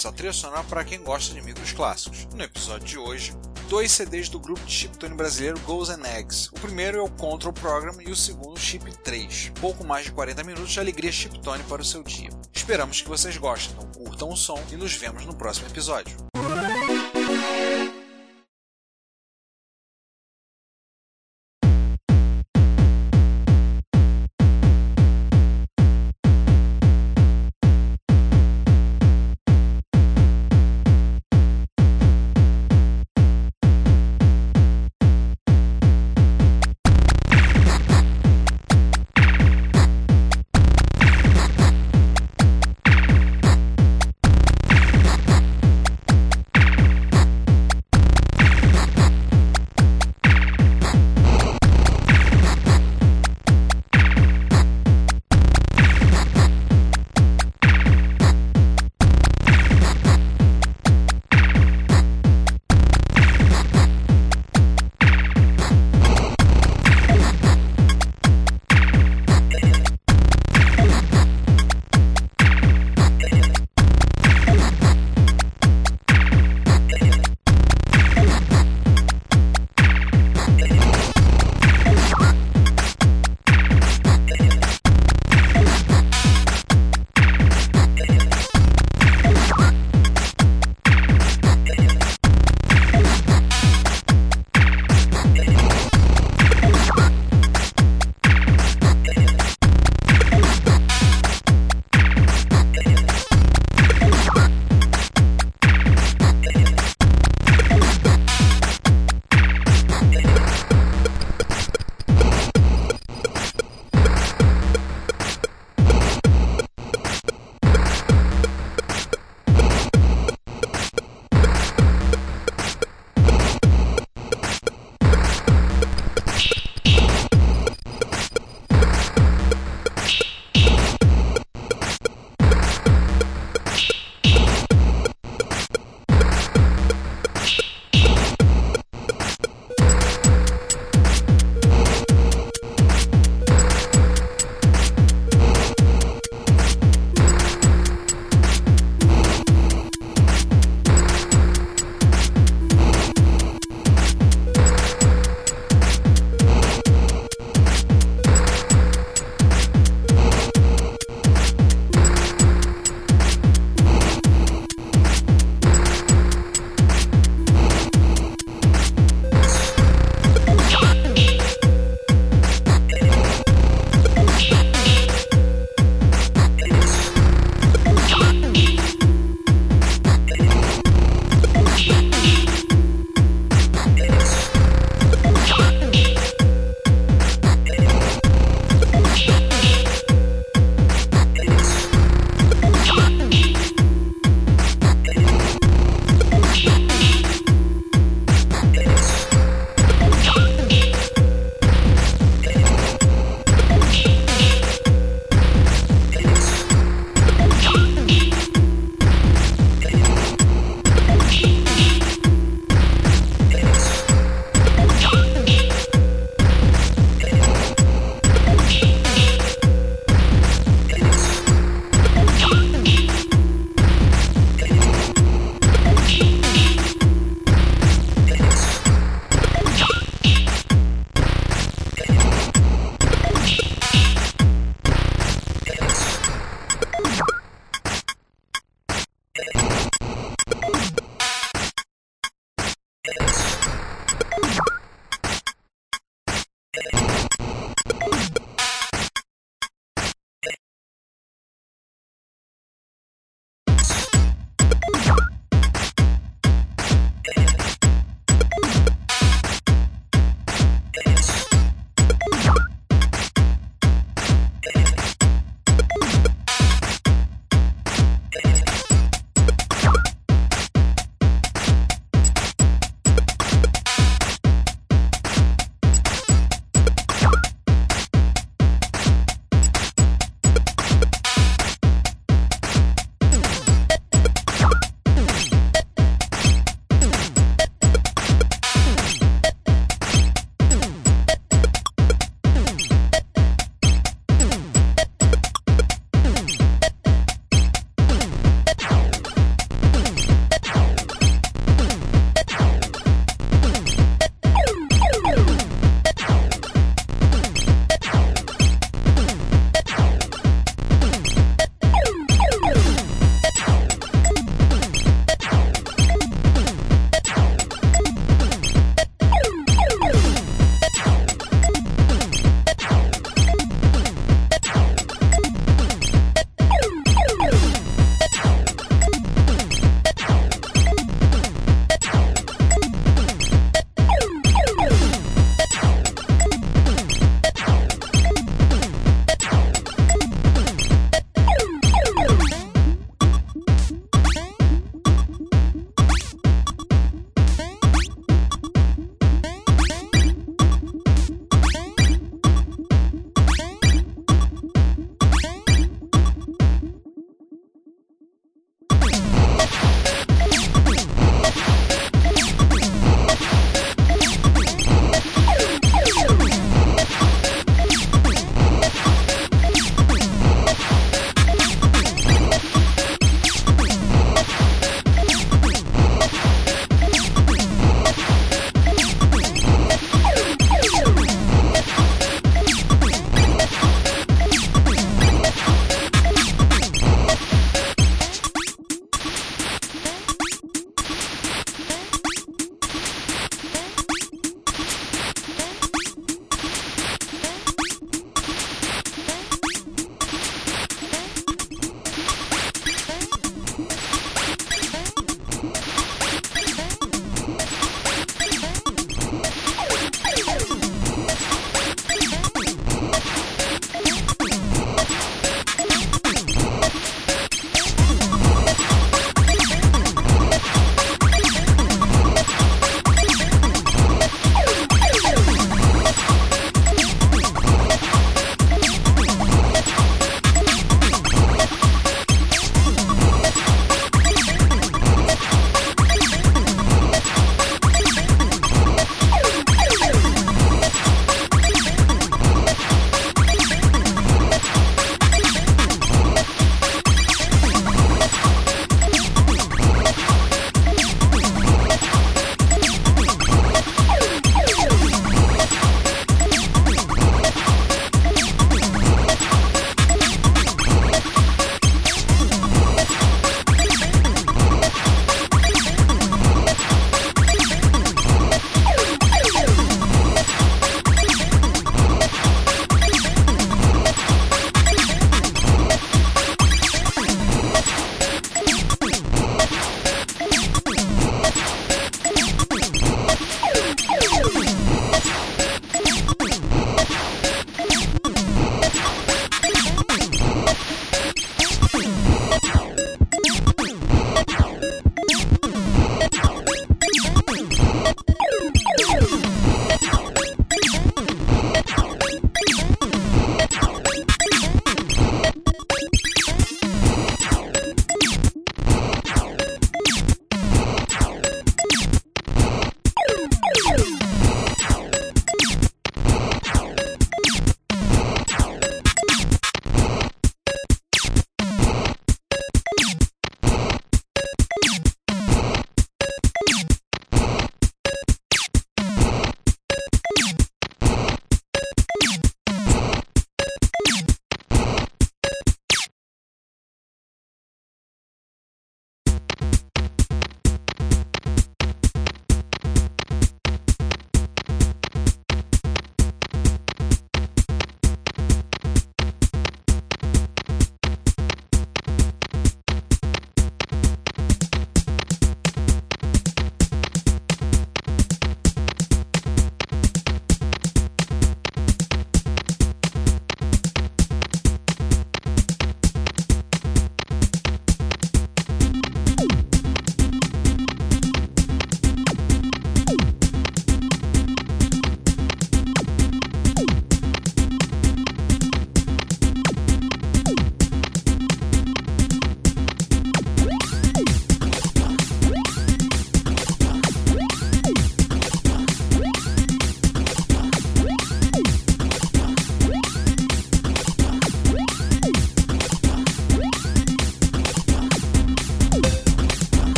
Hits, a trilha sonora para quem gosta de micros clássicos. No episódio de hoje, dois CDs do grupo de chiptune brasileiro Goals and Eggs. O primeiro é o Control Program e o segundo Chip 3. Pouco mais de 40 minutos de alegria chiptune para o seu dia. Esperamos que vocês gostem, então curtam o som e nos vemos no próximo episódio.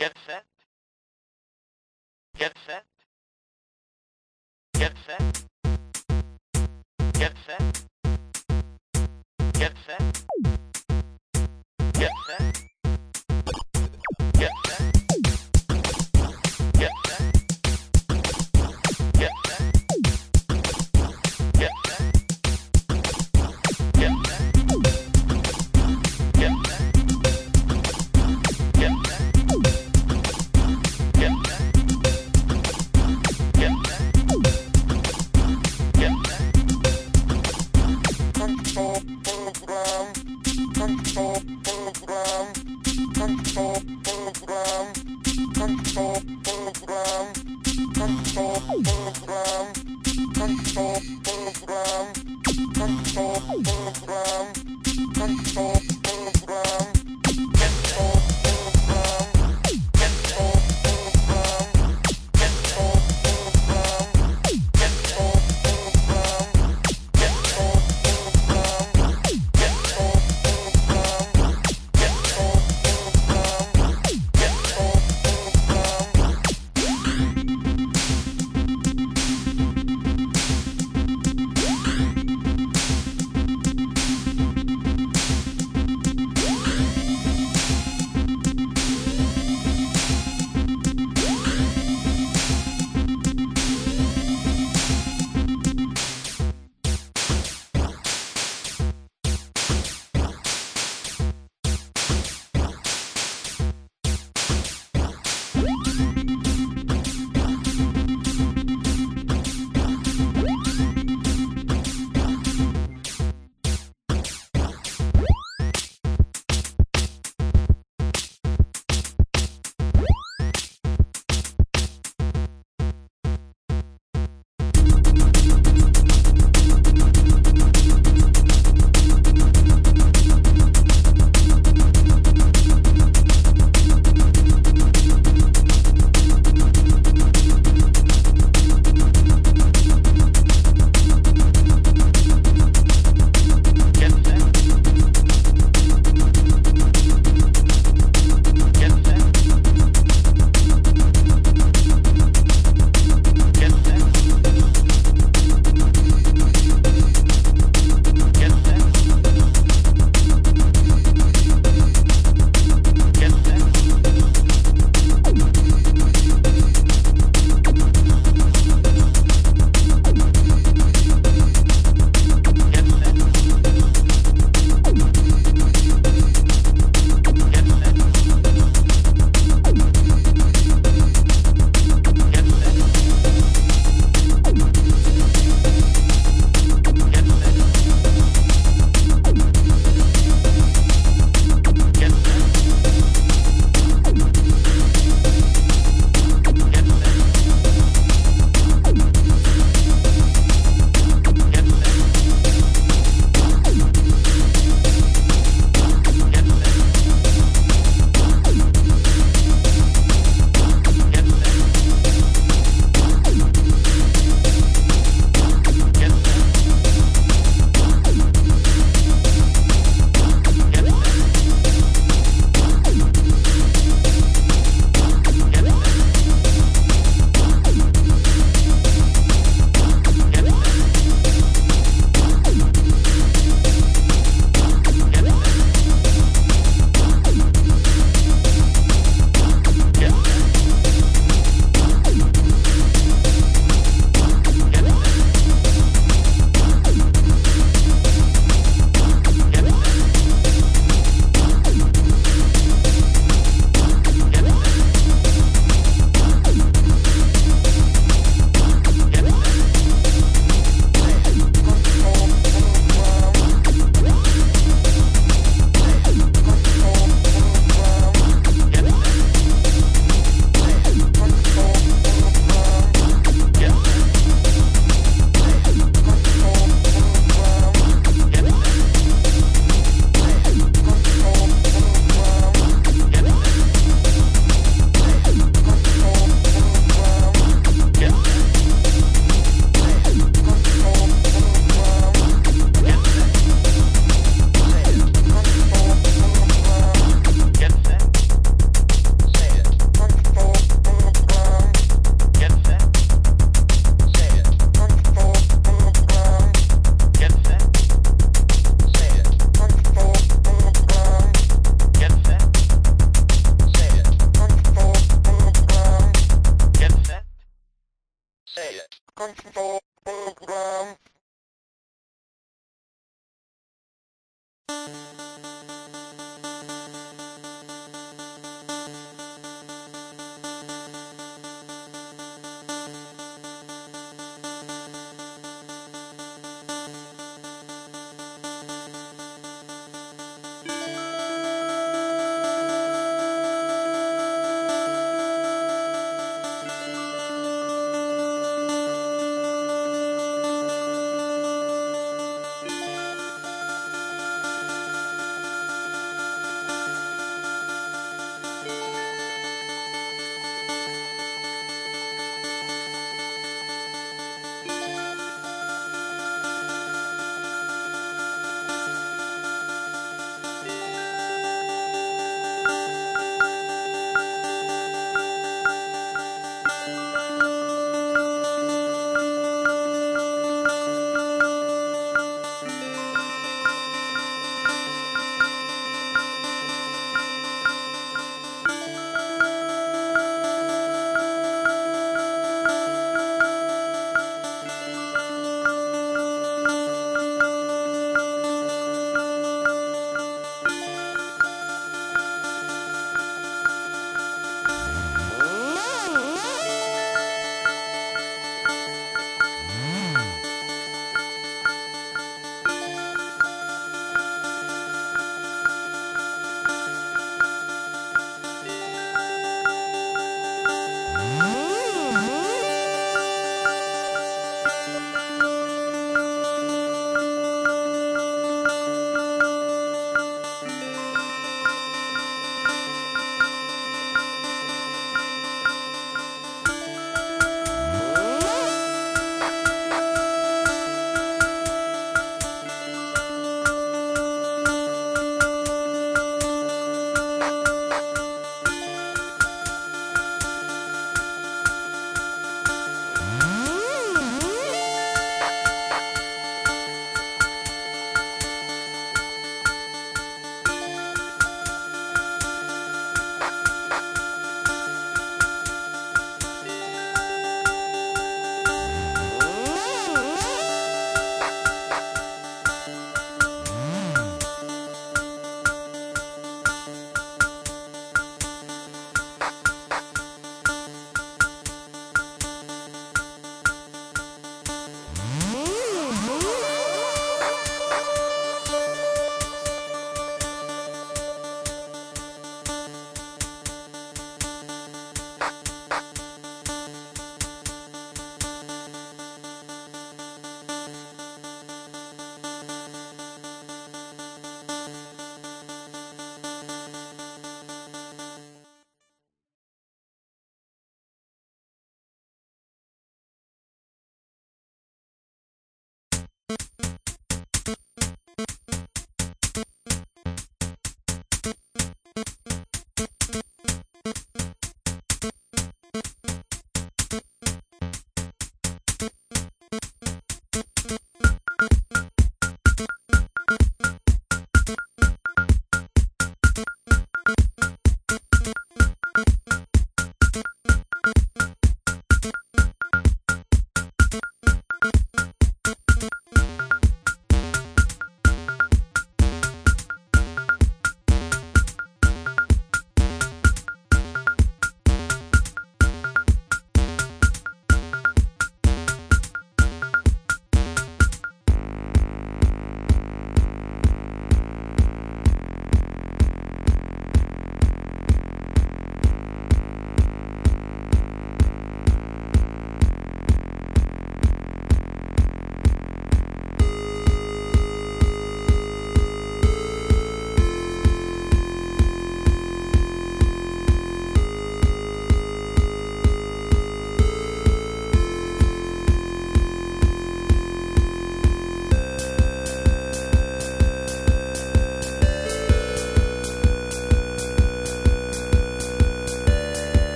Get set. Get set. Get set. Get set. Get set. Get set.